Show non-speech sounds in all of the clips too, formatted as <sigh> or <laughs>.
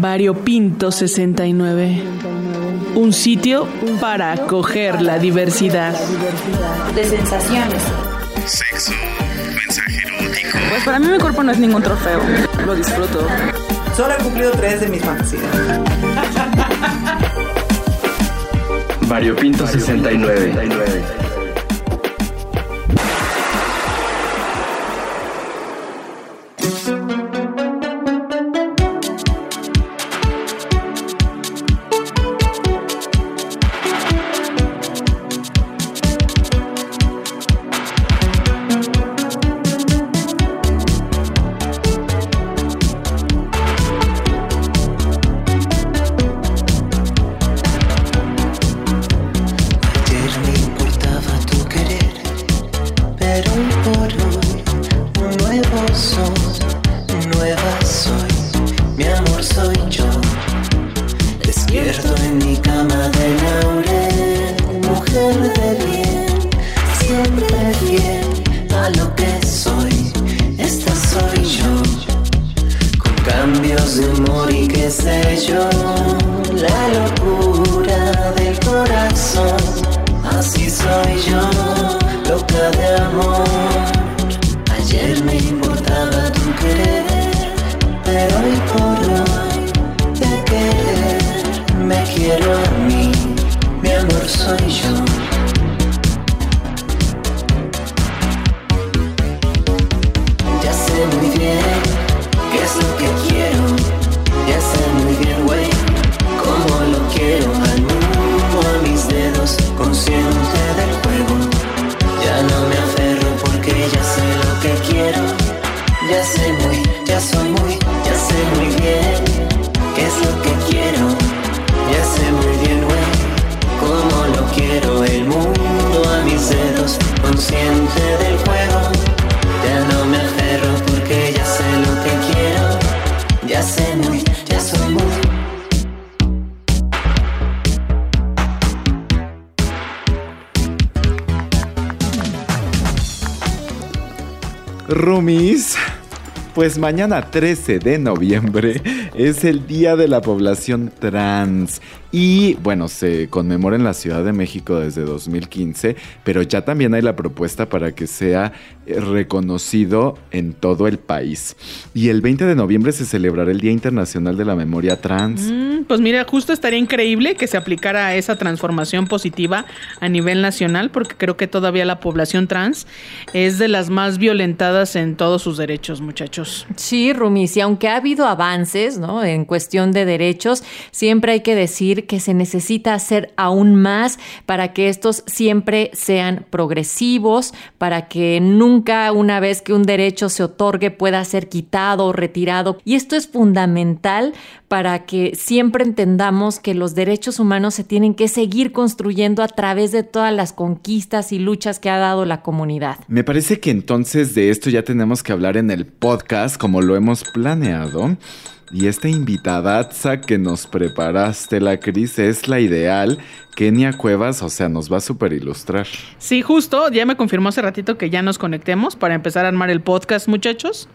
Variopinto 69. Un sitio para acoger la diversidad. De sensaciones. Sexo, mensaje erótico. Pues para mí mi cuerpo no es ningún trofeo. Lo disfruto. Solo he cumplido tres de mis fantasías. Variopinto 69. Rumis, pues mañana 13 de noviembre es el Día de la Población Trans. Y bueno, se conmemora en la Ciudad de México desde 2015, pero ya también hay la propuesta para que sea eh, reconocido en todo el país. Y el 20 de noviembre se celebrará el Día Internacional de la Memoria Trans. Mm, pues mira, justo estaría increíble que se aplicara esa transformación positiva a nivel nacional, porque creo que todavía la población trans es de las más violentadas en todos sus derechos, muchachos. Sí, Rumis, y aunque ha habido avances ¿no? en cuestión de derechos, siempre hay que decir que se necesita hacer aún más para que estos siempre sean progresivos, para que nunca una vez que un derecho se otorgue pueda ser quitado o retirado. Y esto es fundamental para que siempre entendamos que los derechos humanos se tienen que seguir construyendo a través de todas las conquistas y luchas que ha dado la comunidad. Me parece que entonces de esto ya tenemos que hablar en el podcast como lo hemos planeado. Y esta invitada que nos preparaste, la Cris, es la ideal. Kenia Cuevas, o sea, nos va a super ilustrar. Sí, justo, ya me confirmó hace ratito que ya nos conectemos para empezar a armar el podcast, muchachos.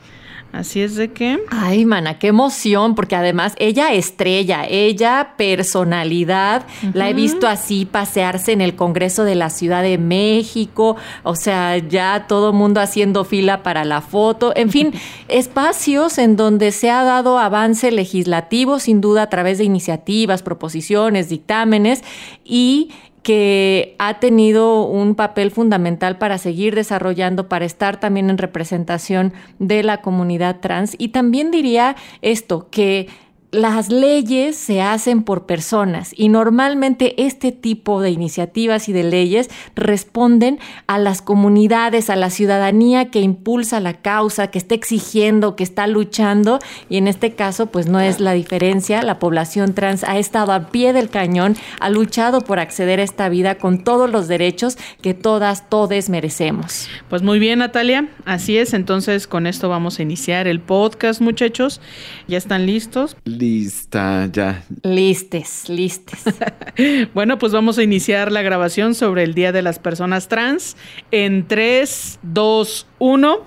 Así es de que... Ay, mana, qué emoción, porque además ella estrella, ella personalidad, la he visto así pasearse en el Congreso de la Ciudad de México, o sea, ya todo mundo haciendo fila para la foto, en fin, <laughs> espacios en donde se ha dado avance legislativo, sin duda, a través de iniciativas, proposiciones, dictámenes y que ha tenido un papel fundamental para seguir desarrollando, para estar también en representación de la comunidad trans. Y también diría esto, que las leyes se hacen por personas y normalmente este tipo de iniciativas y de leyes responden a las comunidades, a la ciudadanía que impulsa la causa, que está exigiendo, que está luchando y en este caso pues no es la diferencia, la población trans ha estado a pie del cañón, ha luchado por acceder a esta vida con todos los derechos que todas, todes merecemos. Pues muy bien, Natalia, así es, entonces con esto vamos a iniciar el podcast, muchachos. ¿Ya están listos? Lista, ya. Listes, listes. <laughs> bueno, pues vamos a iniciar la grabación sobre el Día de las Personas Trans en 3, 2, 1.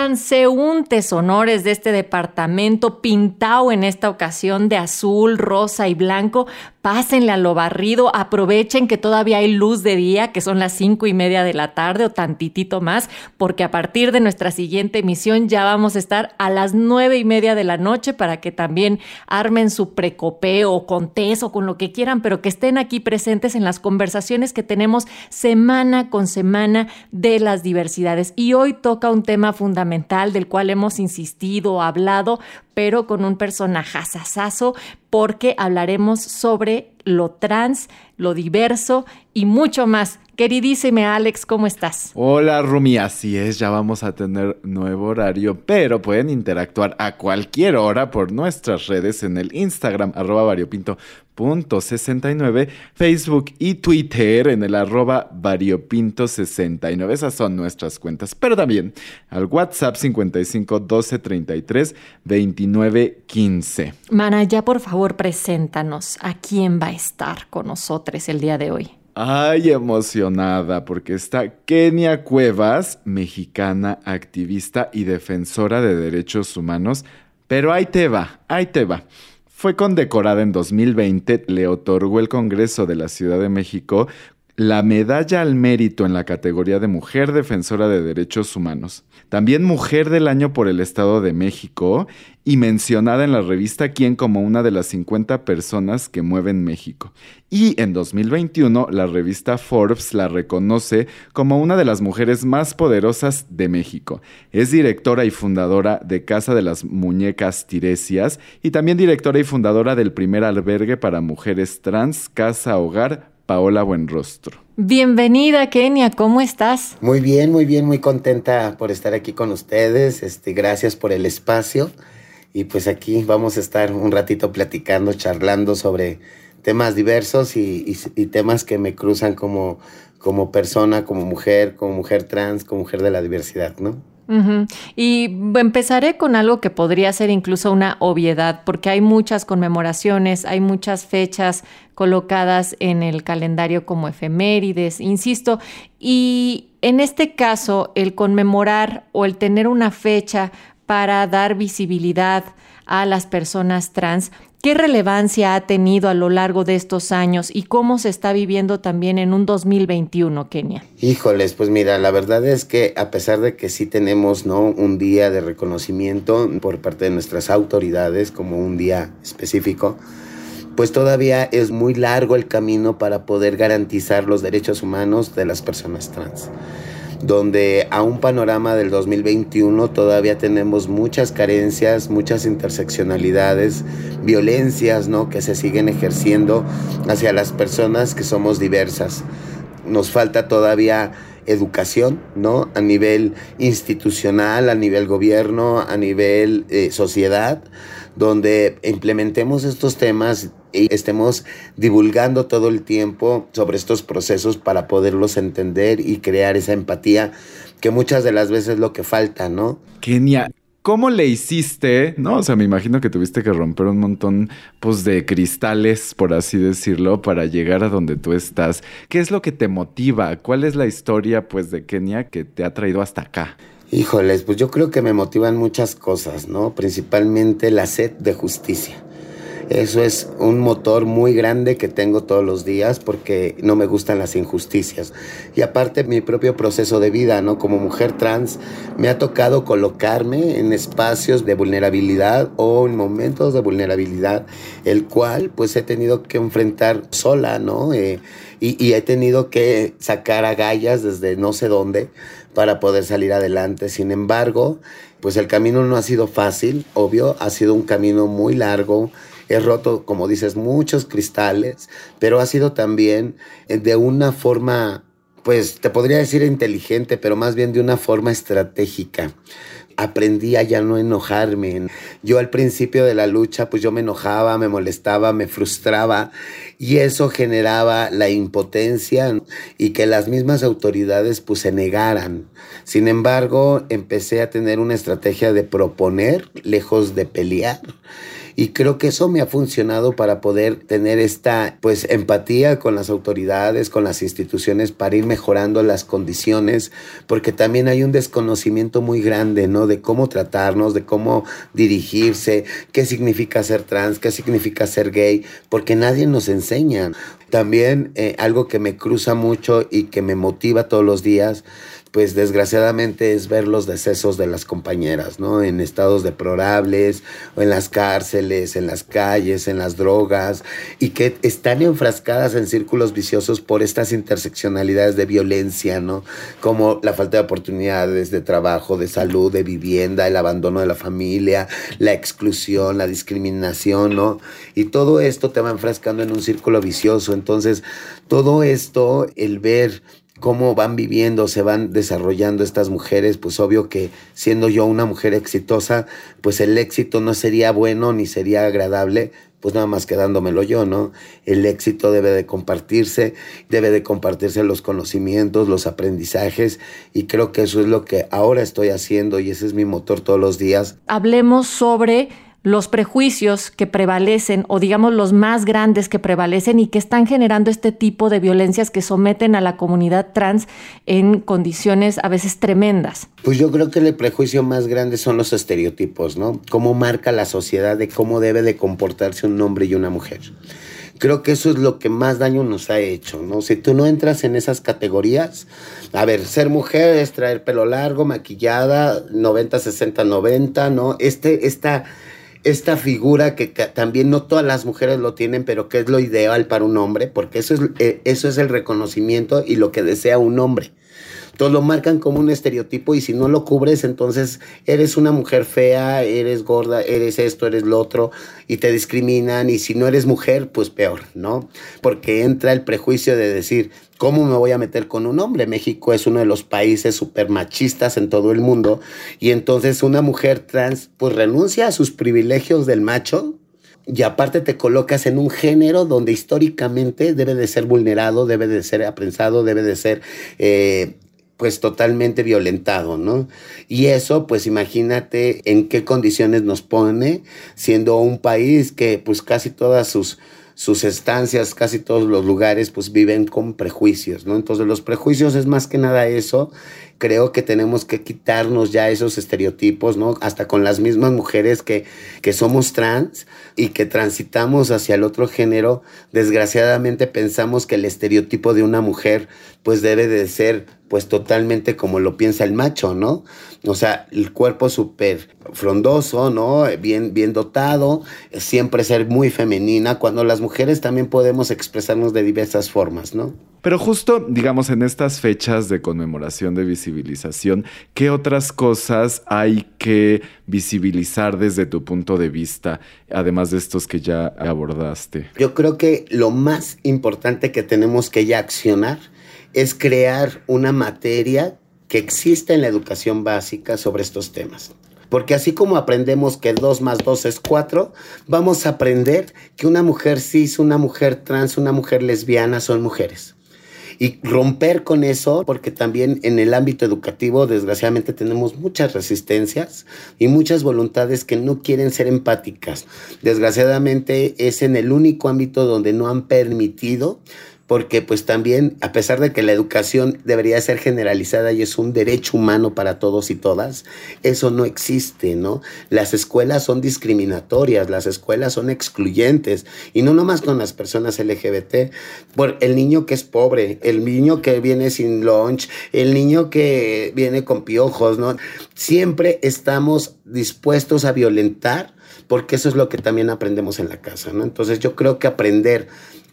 Transeúntes honores de este departamento pintado en esta ocasión de azul, rosa y blanco, pásenle a lo barrido, aprovechen que todavía hay luz de día, que son las cinco y media de la tarde o tantitito más, porque a partir de nuestra siguiente emisión ya vamos a estar a las nueve y media de la noche para que también armen su precopeo con tés o con lo que quieran, pero que estén aquí presentes en las conversaciones que tenemos semana con semana de las diversidades. Y hoy toca un tema fundamental del cual hemos insistido, hablado, pero con un personajazazazo, porque hablaremos sobre lo trans, lo diverso y mucho más. Queridísime Alex, ¿cómo estás? Hola Rumi, así es, ya vamos a tener nuevo horario, pero pueden interactuar a cualquier hora por nuestras redes en el Instagram arroba variopinto.69, Facebook y Twitter en el arroba variopinto69. Esas son nuestras cuentas, pero también al WhatsApp 55 12 33 29 15. Mana, ya por favor preséntanos a quién va a estar con nosotros el día de hoy. Ay, emocionada, porque está Kenia Cuevas, mexicana, activista y defensora de derechos humanos. Pero ahí te va, ahí te va. Fue condecorada en 2020, le otorgó el Congreso de la Ciudad de México la medalla al mérito en la categoría de Mujer Defensora de Derechos Humanos. También Mujer del Año por el Estado de México y mencionada en la revista Quién como una de las 50 personas que mueven México. Y en 2021 la revista Forbes la reconoce como una de las mujeres más poderosas de México. Es directora y fundadora de Casa de las Muñecas Tiresias y también directora y fundadora del primer albergue para mujeres trans, Casa Hogar Paola Buenrostro. Bienvenida, Kenia, ¿cómo estás? Muy bien, muy bien, muy contenta por estar aquí con ustedes. Este, gracias por el espacio. Y pues aquí vamos a estar un ratito platicando, charlando sobre temas diversos y, y, y temas que me cruzan como, como persona, como mujer, como mujer trans, como mujer de la diversidad, ¿no? Y empezaré con algo que podría ser incluso una obviedad, porque hay muchas conmemoraciones, hay muchas fechas colocadas en el calendario como efemérides, insisto, y en este caso el conmemorar o el tener una fecha para dar visibilidad a las personas trans ¿Qué relevancia ha tenido a lo largo de estos años y cómo se está viviendo también en un 2021, Kenia? Híjoles, pues mira, la verdad es que a pesar de que sí tenemos ¿no? un día de reconocimiento por parte de nuestras autoridades como un día específico, pues todavía es muy largo el camino para poder garantizar los derechos humanos de las personas trans donde a un panorama del 2021 todavía tenemos muchas carencias, muchas interseccionalidades, violencias ¿no? que se siguen ejerciendo hacia las personas que somos diversas. Nos falta todavía educación, ¿no? A nivel institucional, a nivel gobierno, a nivel eh, sociedad, donde implementemos estos temas y estemos divulgando todo el tiempo sobre estos procesos para poderlos entender y crear esa empatía que muchas de las veces es lo que falta, ¿no? Kenia, ¿Cómo le hiciste? No, o sea, me imagino que tuviste que romper un montón pues, de cristales, por así decirlo, para llegar a donde tú estás. ¿Qué es lo que te motiva? ¿Cuál es la historia pues de Kenia que te ha traído hasta acá? Híjoles, pues yo creo que me motivan muchas cosas, ¿no? Principalmente la sed de justicia. Eso es un motor muy grande que tengo todos los días porque no me gustan las injusticias. Y aparte mi propio proceso de vida, ¿no? Como mujer trans, me ha tocado colocarme en espacios de vulnerabilidad o en momentos de vulnerabilidad, el cual pues he tenido que enfrentar sola, ¿no? Eh, y, y he tenido que sacar agallas desde no sé dónde para poder salir adelante. Sin embargo, pues el camino no ha sido fácil, obvio, ha sido un camino muy largo, he roto, como dices, muchos cristales, pero ha sido también eh, de una forma, pues te podría decir inteligente, pero más bien de una forma estratégica aprendí a ya no enojarme. Yo al principio de la lucha, pues yo me enojaba, me molestaba, me frustraba y eso generaba la impotencia y que las mismas autoridades pues se negaran. Sin embargo, empecé a tener una estrategia de proponer lejos de pelear Y creo que eso me ha funcionado para poder tener esta pues empatía con las autoridades, con las instituciones para ir mejorando las condiciones, porque también hay un desconocimiento muy grande, ¿no? De cómo tratarnos, de cómo dirigirse, qué significa ser trans, qué significa ser gay, porque nadie nos enseña. También eh, algo que me cruza mucho y que me motiva todos los días pues desgraciadamente es ver los decesos de las compañeras, ¿no? En estados deplorables, o en las cárceles, en las calles, en las drogas, y que están enfrascadas en círculos viciosos por estas interseccionalidades de violencia, ¿no? Como la falta de oportunidades de trabajo, de salud, de vivienda, el abandono de la familia, la exclusión, la discriminación, ¿no? Y todo esto te va enfrascando en un círculo vicioso. Entonces, todo esto, el ver cómo van viviendo, se van desarrollando estas mujeres, pues obvio que siendo yo una mujer exitosa, pues el éxito no sería bueno ni sería agradable, pues nada más quedándomelo yo, ¿no? El éxito debe de compartirse, debe de compartirse los conocimientos, los aprendizajes, y creo que eso es lo que ahora estoy haciendo y ese es mi motor todos los días. Hablemos sobre los prejuicios que prevalecen o digamos los más grandes que prevalecen y que están generando este tipo de violencias que someten a la comunidad trans en condiciones a veces tremendas? Pues yo creo que el prejuicio más grande son los estereotipos, ¿no? Cómo marca la sociedad de cómo debe de comportarse un hombre y una mujer. Creo que eso es lo que más daño nos ha hecho, ¿no? Si tú no entras en esas categorías, a ver, ser mujer es traer pelo largo, maquillada, 90, 60, 90, ¿no? Este, esta esta figura que, también no todas las mujeres lo tienen, pero que es lo ideal para un hombre, porque eso es, eh, eso es el reconocimiento y lo que desea un hombre. Entonces lo marcan como un estereotipo y si no lo cubres, entonces eres una mujer fea, eres gorda, eres esto, eres lo otro y te discriminan y si no eres mujer, pues peor, ¿no? Porque entra el prejuicio de decir, ¿cómo me voy a meter con un hombre? México es uno de los países súper machistas en todo el mundo y entonces una mujer trans pues renuncia a sus privilegios del macho y aparte te colocas en un género donde históricamente debe de ser vulnerado, debe de ser aprensado, debe de ser eh, pues totalmente violentado, ¿no? Y eso, pues imagínate en qué condiciones nos pone, siendo un país que pues casi todas sus, sus estancias, casi todos los lugares, pues viven con prejuicios, ¿no? Entonces los prejuicios es más que nada eso creo que tenemos que quitarnos ya esos estereotipos, ¿no? Hasta con las mismas mujeres que, que somos trans y que transitamos hacia el otro género, desgraciadamente pensamos que el estereotipo de una mujer pues debe de ser pues totalmente como lo piensa el macho, ¿no? O sea, el cuerpo súper frondoso, ¿no? Bien, bien dotado, siempre ser muy femenina, cuando las mujeres también podemos expresarnos de diversas formas, ¿no? Pero justo, digamos, en estas fechas de conmemoración de visibilización, ¿qué otras cosas hay que visibilizar desde tu punto de vista, además de estos que ya abordaste? Yo creo que lo más importante que tenemos que ya accionar es crear una materia que exista en la educación básica sobre estos temas. Porque así como aprendemos que 2 más 2 es 4, vamos a aprender que una mujer cis, una mujer trans, una mujer lesbiana son mujeres y romper con eso, porque también en el ámbito educativo, desgraciadamente, tenemos muchas resistencias y muchas voluntades que no quieren ser empáticas. Desgraciadamente, es en el único ámbito donde no han permitido porque pues también, a pesar de que la educación debería ser generalizada y es un derecho humano para todos y todas, eso no existe, ¿no? Las escuelas son discriminatorias, las escuelas son excluyentes, y no nomás con las personas LGBT, por el niño que es pobre, el niño que viene sin lunch, el niño que viene con piojos, ¿no? Siempre estamos dispuestos a violentar porque eso es lo que también aprendemos en la casa, ¿no? Entonces yo creo que aprender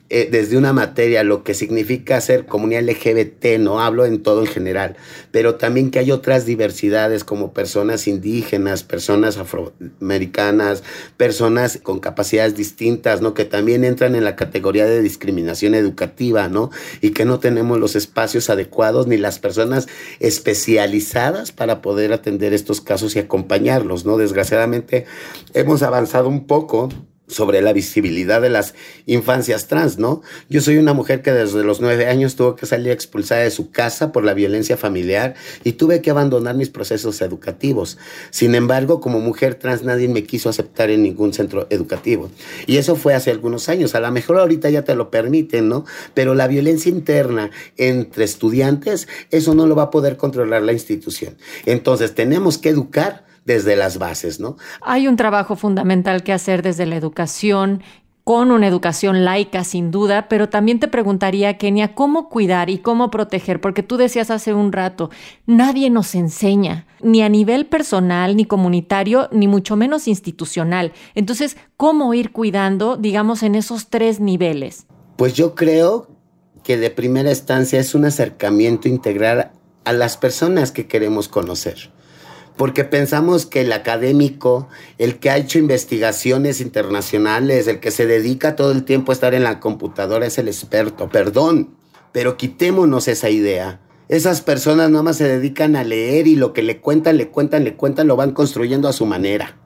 eh, desde una materia lo que significa ser comunidad LGBT, no hablo en todo en general, pero también que hay otras diversidades como personas indígenas, personas afroamericanas, personas con capacidades distintas, ¿no? Que también entran en la categoría de discriminación educativa, ¿no? Y que no tenemos los espacios adecuados ni las personas especializadas para poder atender estos casos y acompañarlos, ¿no? Desgraciadamente hemos avanzado un poco sobre la visibilidad de las infancias trans, ¿no? Yo soy una mujer que desde los nueve años tuvo que salir expulsada de su casa por la violencia familiar y tuve que abandonar mis procesos educativos. Sin embargo, como mujer trans nadie me quiso aceptar en ningún centro educativo. Y eso fue hace algunos años. A lo mejor ahorita ya te lo permiten, ¿no? Pero la violencia interna entre estudiantes, eso no lo va a poder controlar la institución. Entonces, tenemos que educar desde las bases, ¿no? Hay un trabajo fundamental que hacer desde la educación con una educación laica sin duda, pero también te preguntaría, Kenia, ¿cómo cuidar y cómo proteger? Porque tú decías hace un rato, nadie nos enseña, ni a nivel personal, ni comunitario, ni mucho menos institucional. Entonces, ¿cómo ir cuidando, digamos, en esos tres niveles? Pues yo creo que de primera instancia es un acercamiento integral a las personas que queremos conocer porque pensamos que el académico, el que ha hecho investigaciones internacionales, el que se dedica todo el tiempo a estar en la computadora es el experto. Perdón, pero quitémonos esa idea. Esas personas nada más se dedican a leer y lo que le cuentan, le cuentan, le cuentan, lo van construyendo a su manera.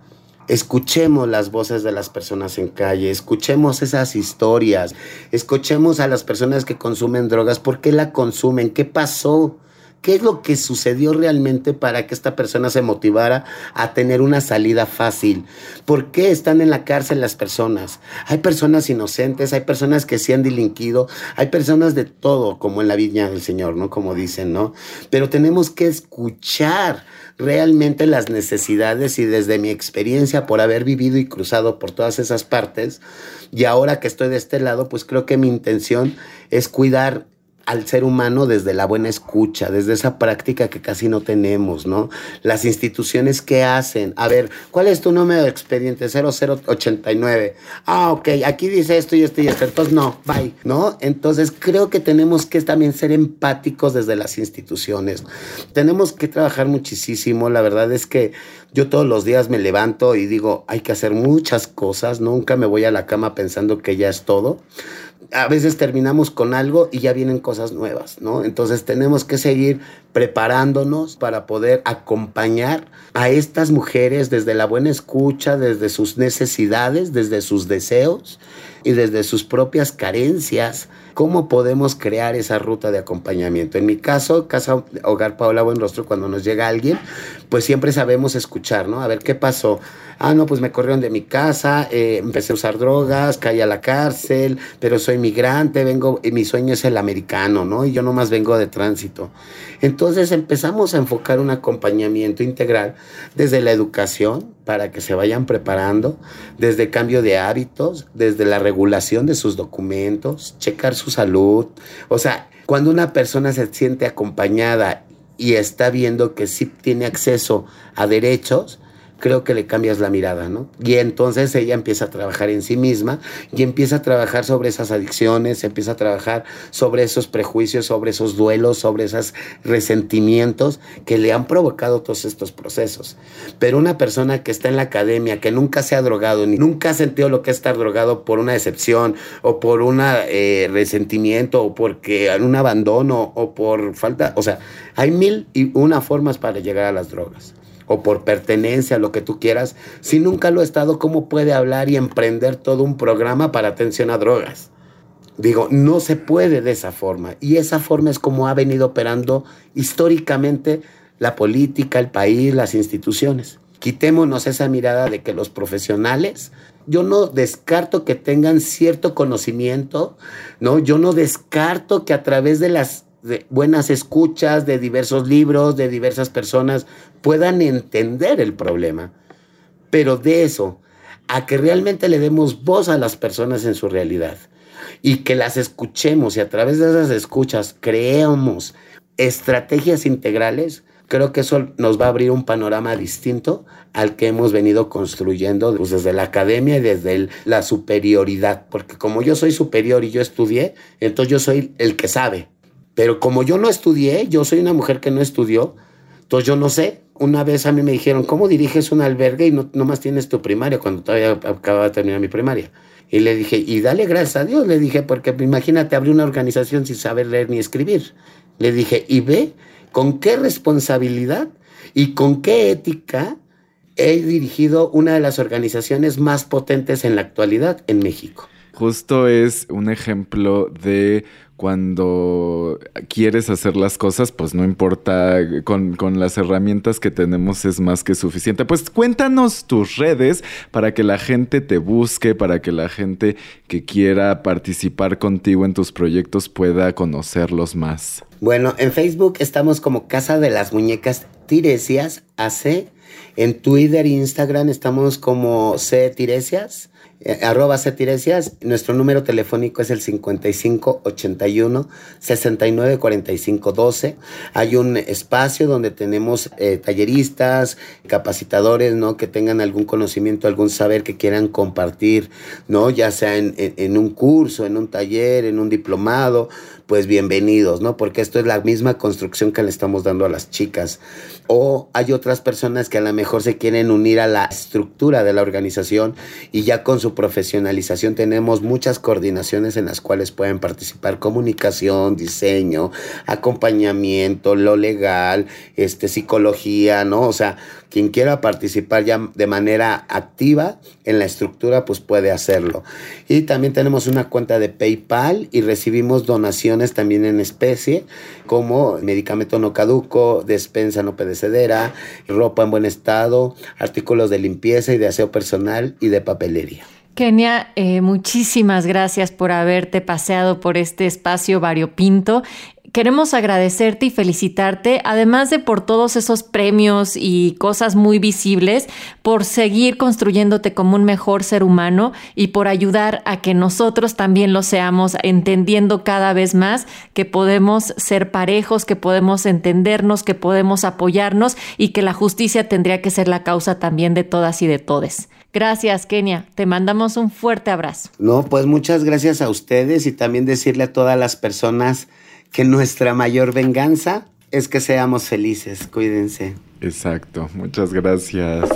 Escuchemos las voces de las personas en calle, escuchemos esas historias, escuchemos a las personas que consumen drogas, por qué la consumen, qué pasó, ¿Qué es lo que sucedió realmente para que esta persona se motivara a tener una salida fácil? ¿Por qué están en la cárcel las personas? Hay personas inocentes, hay personas que se han delinquido, hay personas de todo, como en la viña del Señor, ¿no? Como dicen, ¿no? Pero tenemos que escuchar realmente las necesidades y desde mi experiencia por haber vivido y cruzado por todas esas partes y ahora que estoy de este lado, pues creo que mi intención es cuidar al ser humano desde la buena escucha, desde esa práctica que casi no tenemos, ¿no? Las instituciones que hacen, a ver, ¿cuál es tu número de expediente? 0089. Ah, ok, aquí dice esto y esto y esto, entonces no, bye, ¿no? Entonces creo que tenemos que también ser empáticos desde las instituciones. Tenemos que trabajar muchísimo, la verdad es que yo todos los días me levanto y digo, hay que hacer muchas cosas, nunca me voy a la cama pensando que ya es todo a veces terminamos con algo y ya vienen cosas nuevas, ¿no? Entonces tenemos que seguir preparándonos para poder acompañar a estas mujeres desde la buena escucha, desde sus necesidades, desde sus deseos y desde sus propias carencias, cómo podemos crear esa ruta de acompañamiento. En mi caso, Casa Hogar Paola Buenrostro, cuando nos llega alguien, pues siempre sabemos escuchar, ¿no? A ver qué pasó. Ah, no, pues me corrieron de mi casa, eh, empecé a usar drogas, caí a la cárcel, pero soy migrante, vengo, y mi sueño es el americano, ¿no? Y yo nomás vengo de tránsito. Entonces empezamos a enfocar un acompañamiento integral desde la educación para que se vayan preparando, desde cambio de hábitos, desde la regulación de sus documentos, checar su salud. O sea, cuando una persona se siente acompañada y está viendo que sí tiene acceso a derechos, creo que le cambias la mirada, ¿no? Y entonces ella empieza a trabajar en sí misma y empieza a trabajar sobre esas adicciones, empieza a trabajar sobre esos prejuicios, sobre esos duelos, sobre esos resentimientos que le han provocado todos estos procesos. Pero una persona que está en la academia, que nunca se ha drogado, ni nunca ha sentido lo que es estar drogado por una decepción o por un eh, resentimiento o porque un abandono o por falta, o sea, hay mil y una formas para llegar a las drogas o por pertenencia, lo que tú quieras, si nunca lo ha estado, ¿cómo puede hablar y emprender todo un programa para atención a drogas? Digo, no se puede de esa forma. Y esa forma es como ha venido operando históricamente la política, el país, las instituciones. Quitémonos esa mirada de que los profesionales, yo no descarto que tengan cierto conocimiento, ¿no? Yo no descarto que a través de las de buenas escuchas de diversos libros, de diversas personas, puedan entender el problema. Pero de eso, a que realmente le demos voz a las personas en su realidad y que las escuchemos y a través de esas escuchas creemos estrategias integrales, creo que eso nos va a abrir un panorama distinto al que hemos venido construyendo pues, desde la academia y desde la superioridad, porque como yo soy superior y yo estudié, entonces yo soy el que sabe, pero como yo no estudié, yo soy una mujer que no estudió, entonces yo no sé. Una vez a mí me dijeron, ¿cómo diriges un albergue y no más tienes tu primaria cuando todavía acababa de terminar mi primaria? Y le dije, y dale gracias a Dios, le dije, porque imagínate abrir una organización sin saber leer ni escribir. Le dije, y ve con qué responsabilidad y con qué ética he dirigido una de las organizaciones más potentes en la actualidad en México. Justo es un ejemplo de cuando quieres hacer las cosas, pues no importa, con, con, las herramientas que tenemos es más que suficiente. Pues cuéntanos tus redes para que la gente te busque, para que la gente que quiera participar contigo en tus proyectos pueda conocerlos más. Bueno, en Facebook estamos como Casa de las Muñecas Tiresias AC. En Twitter e Instagram estamos como C Tiresias. Eh, arroba Cetiresias, nuestro número telefónico es el 55 81 69 45 12. Hay un espacio donde tenemos eh, talleristas, capacitadores, ¿no? Que tengan algún conocimiento, algún saber que quieran compartir, ¿no? Ya sea en un curso, en un taller, en un diplomado, pues bienvenidos, ¿no? Porque esto es la misma construcción que le estamos dando a las chicas. O hay otras personas que a lo mejor se quieren unir a la estructura de la organización y ya con su profesionalización tenemos muchas coordinaciones en las cuales pueden participar comunicación, diseño, acompañamiento, lo legal, este, psicología, ¿no? O sea, quien quiera participar ya de manera activa en la estructura, pues puede hacerlo. Y también tenemos una cuenta de PayPal y recibimos donaciones también en especie, como medicamento no caduco, despensa no pedecedera, ropa en buen estado, artículos de limpieza y de aseo personal y de papelería. Kenia, eh, muchísimas gracias por haberte paseado por este espacio variopinto queremos agradecerte y felicitarte, además de por todos esos premios y cosas muy visibles, por seguir construyéndote como un mejor ser humano y por ayudar a que nosotros también lo seamos, entendiendo cada vez más que podemos ser parejos, que podemos entendernos, que podemos apoyarnos y que la justicia tendría que ser la causa también de todas y de todes. Gracias, Kenia. Te mandamos un fuerte abrazo. No, pues muchas gracias a ustedes y también decirle a todas las personas que nuestra mayor venganza es que seamos felices. Cuídense. Exacto. Muchas gracias.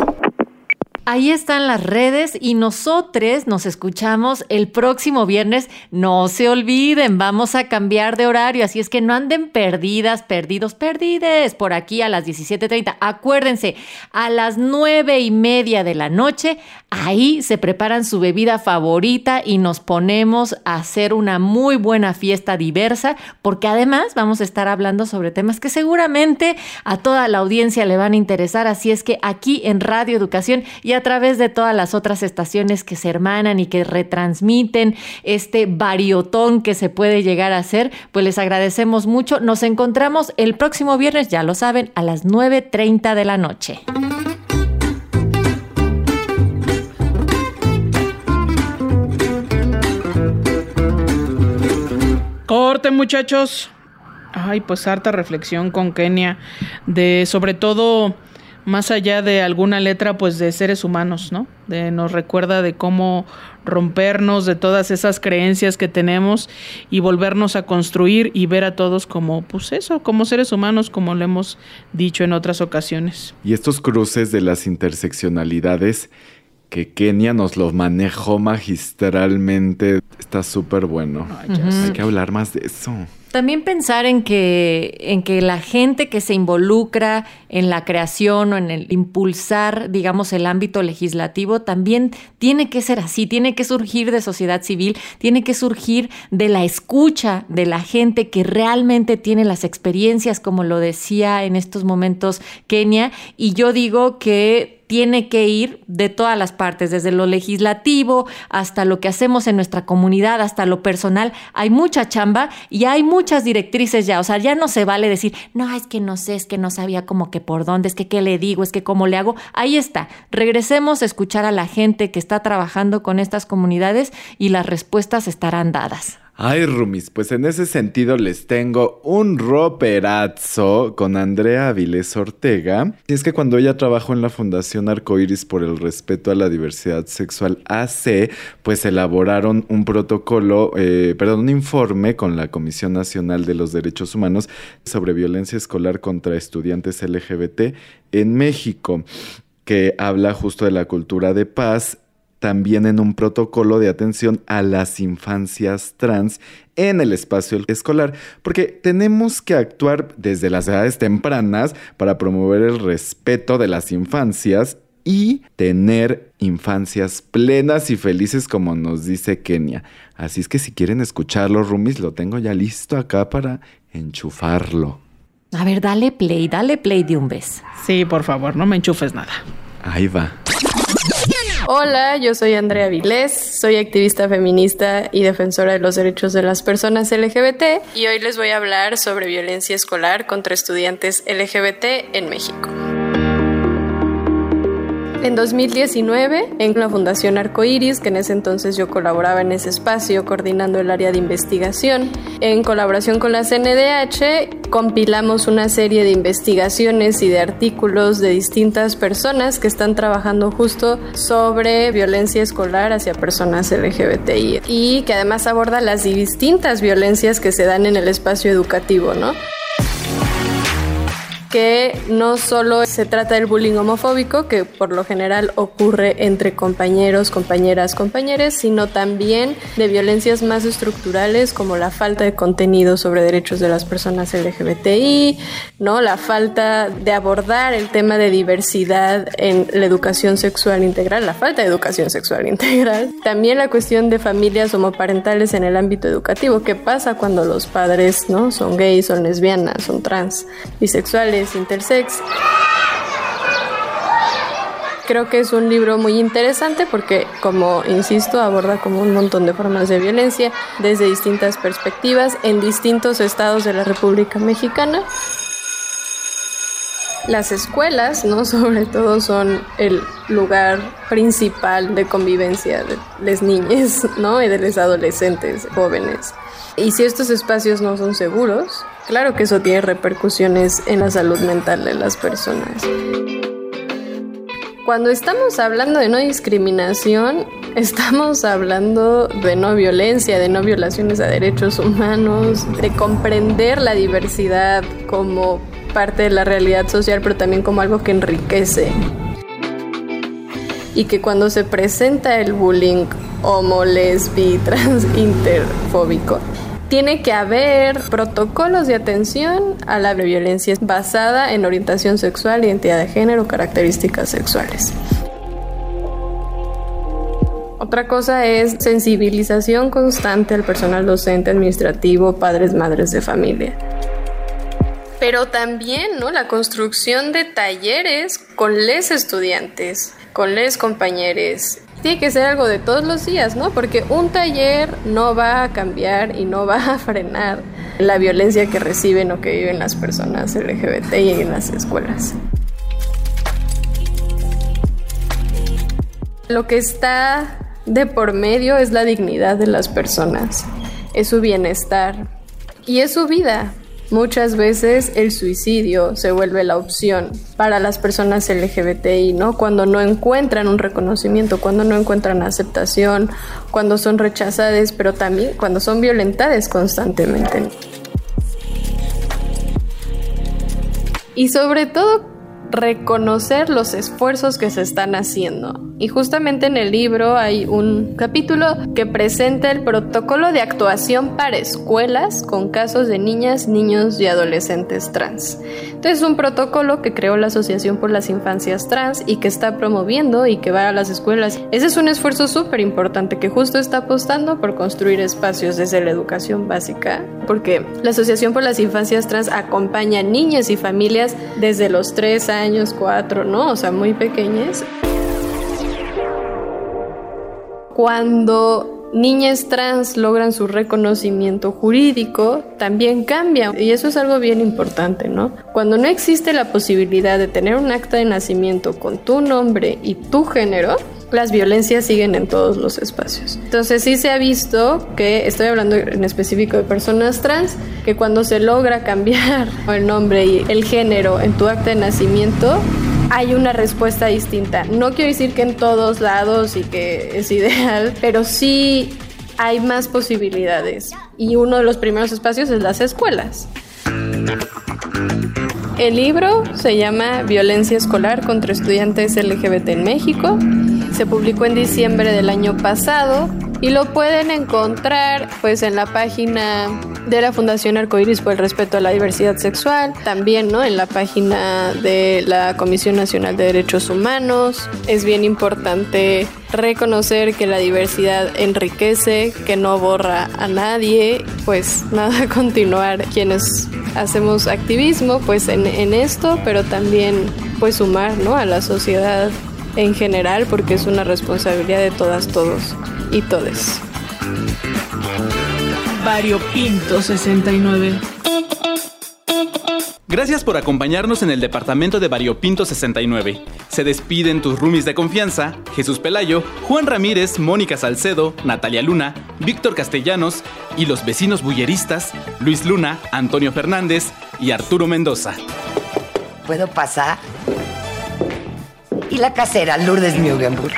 Ahí están las redes y nosotros nos escuchamos el próximo viernes. No se olviden, vamos a cambiar de horario, así es que no anden perdidas, perdidos, perdides por aquí a las 17.30. Acuérdense, a las nueve y media de la noche, ahí se preparan su bebida favorita y nos ponemos a hacer una muy buena fiesta diversa, porque además vamos a estar hablando sobre temas que seguramente a toda la audiencia le van a interesar, así es que aquí en Radio Educación a través de todas las otras estaciones que se hermanan y que retransmiten este variotón que se puede llegar a hacer, pues les agradecemos mucho. Nos encontramos el próximo viernes, ya lo saben, a las 9.30 de la noche. Corte, muchachos. Ay, pues harta reflexión con Kenia de sobre todo más allá de alguna letra, pues de seres humanos, ¿no? De, nos recuerda de cómo rompernos de todas esas creencias que tenemos y volvernos a construir y ver a todos como, pues eso, como seres humanos, como lo hemos dicho en otras ocasiones. Y estos cruces de las interseccionalidades que Kenia nos lo manejó magistralmente, está súper bueno. Ay, Hay que hablar más de eso. También pensar en que, en que la gente que se involucra en la creación o en el impulsar, digamos, el ámbito legislativo, también tiene que ser así, tiene que surgir de sociedad civil, tiene que surgir de la escucha de la gente que realmente tiene las experiencias, como lo decía en estos momentos Kenia. Y yo digo que tiene que ir de todas las partes, desde lo legislativo hasta lo que hacemos en nuestra comunidad, hasta lo personal. Hay mucha chamba y hay muchas directrices ya. O sea, ya no se vale decir, no, es que no sé, es que no sabía como que por dónde, es que qué le digo, es que cómo le hago. Ahí está. Regresemos a escuchar a la gente que está trabajando con estas comunidades y las respuestas estarán dadas. Ay, Rumis, pues en ese sentido les tengo un roperazo con Andrea Avilés Ortega. Y es que cuando ella trabajó en la Fundación Arcoiris por el respeto a la diversidad sexual AC, pues elaboraron un protocolo, eh, perdón, un informe con la Comisión Nacional de los Derechos Humanos sobre violencia escolar contra estudiantes LGBT en México que habla justo de la cultura de paz también en un protocolo de atención a las infancias trans en el espacio escolar, porque tenemos que actuar desde las edades tempranas para promover el respeto de las infancias y tener infancias plenas y felices como nos dice Kenia. Así es que si quieren escucharlo, Rumis, lo tengo ya listo acá para enchufarlo. A ver, dale play, dale play de un beso. Sí, por favor, no me enchufes nada. Ahí va. Hola, yo soy Andrea Vilés, soy activista feminista y defensora de los derechos de las personas LGBT y hoy les voy a hablar sobre violencia escolar contra estudiantes LGBT en México. En 2019, en la Fundación Arcoiris, que en ese entonces yo colaboraba en ese espacio coordinando el área de investigación, en colaboración con la CNDH, compilamos una serie de investigaciones y de artículos de distintas personas que están trabajando justo sobre violencia escolar hacia personas LGBTI y que además aborda las distintas violencias que se dan en el espacio educativo, ¿no? Que no solo se trata del bullying homofóbico, que por lo general ocurre entre compañeros, compañeras, compañeros, sino también de violencias más estructurales como la falta de contenido sobre derechos de las personas LGBTI, ¿no? La falta de abordar el tema de diversidad en la educación sexual integral, la falta de educación sexual <laughs> integral. También la cuestión de familias homoparentales en el ámbito educativo, ¿qué pasa cuando los padres, ¿no? Son gays, son lesbianas, son trans, bisexuales, intersex. Creo que es un libro muy interesante porque, como insisto, aborda como un montón de formas de violencia desde distintas perspectivas en distintos estados de la República Mexicana. Las escuelas, ¿no? <laughs> Sobre todo son el lugar principal de convivencia de las niñas, ¿no? Y de los adolescentes, jóvenes. Y si estos espacios no son seguros, claro que eso tiene repercusiones en la salud mental de las personas. Cuando estamos hablando de no discriminación, <laughs> estamos hablando de no violencia, de no violaciones a derechos humanos, de comprender la diversidad como parte de la realidad social, pero también como algo que enriquece. Y que cuando se presenta el bullying homo, lesbi, <laughs> trans, interfóbico, tiene que haber protocolos de atención a la violencia basada en orientación sexual, identidad de género, características sexuales. Otra cosa es sensibilización constante al personal docente, administrativo, padres, madres de familia. Pero también, ¿no? La construcción de talleres con les estudiantes, con les compañeros, tiene que ser algo de todos los días, ¿no? Porque un taller no va a cambiar y no va a <laughs> frenar la violencia que reciben o que viven las personas LGBT y en las escuelas. Lo que está de por medio es la dignidad de las personas, es su bienestar y es su vida. Muchas veces el suicidio se vuelve la opción para las personas LGBTI, ¿no? Cuando no encuentran un reconocimiento, cuando no encuentran aceptación, cuando son rechazadas, pero también cuando son violentadas constantemente. Y sobre todo reconocer los esfuerzos que se están haciendo. Y justamente en el libro hay un capítulo que presenta el protocolo de actuación para escuelas con casos de niñas, niños y adolescentes trans. Entonces es un protocolo que creó la Asociación por las Infancias Trans y que está promoviendo y que va a las escuelas. Ese es un esfuerzo súper importante que justo está apostando por construir espacios desde la educación básica, porque la Asociación por las Infancias Trans acompaña a niñas y familias desde los 3 años, 4, ¿no? O sea, muy pequeñas. Cuando niñas trans logran su reconocimiento jurídico, también cambia. Y eso es algo bien importante, ¿no? Cuando no existe la posibilidad de tener un acta de nacimiento con tu nombre y tu género, las violencias siguen en todos los espacios. Entonces sí se ha visto que, estoy hablando en específico de personas trans, que cuando se logra cambiar <laughs> el nombre y el género en tu acta de nacimiento, hay una respuesta distinta. No quiero decir que en todos lados y que es ideal, <laughs> pero sí hay más posibilidades. Y uno de los primeros espacios es las escuelas. El libro se llama Violencia escolar contra estudiantes LGBT en México. Se publicó en diciembre del año pasado y lo pueden encontrar pues en la página de la Fundación Arcoiris por el respeto a la diversidad sexual, también ¿no? en la página de la Comisión Nacional de Derechos Humanos. Es bien importante reconocer que la diversidad enriquece, que no borra a nadie, pues <laughs> nada, continuar quienes hacemos activismo pues en, en esto, pero también pues sumar ¿no? a la sociedad en general porque es una responsabilidad de todas, todos y todes. Variopinto 69. Gracias por acompañarnos en el departamento de Variopinto 69. Se despiden tus roomies de confianza, Jesús Pelayo, Juan Ramírez, Mónica Salcedo, Natalia Luna, Víctor Castellanos y los vecinos bulleristas, Luis Luna, Antonio Fernández y Arturo Mendoza. ¿Puedo pasar? Y la casera Lourdes Mugenburg.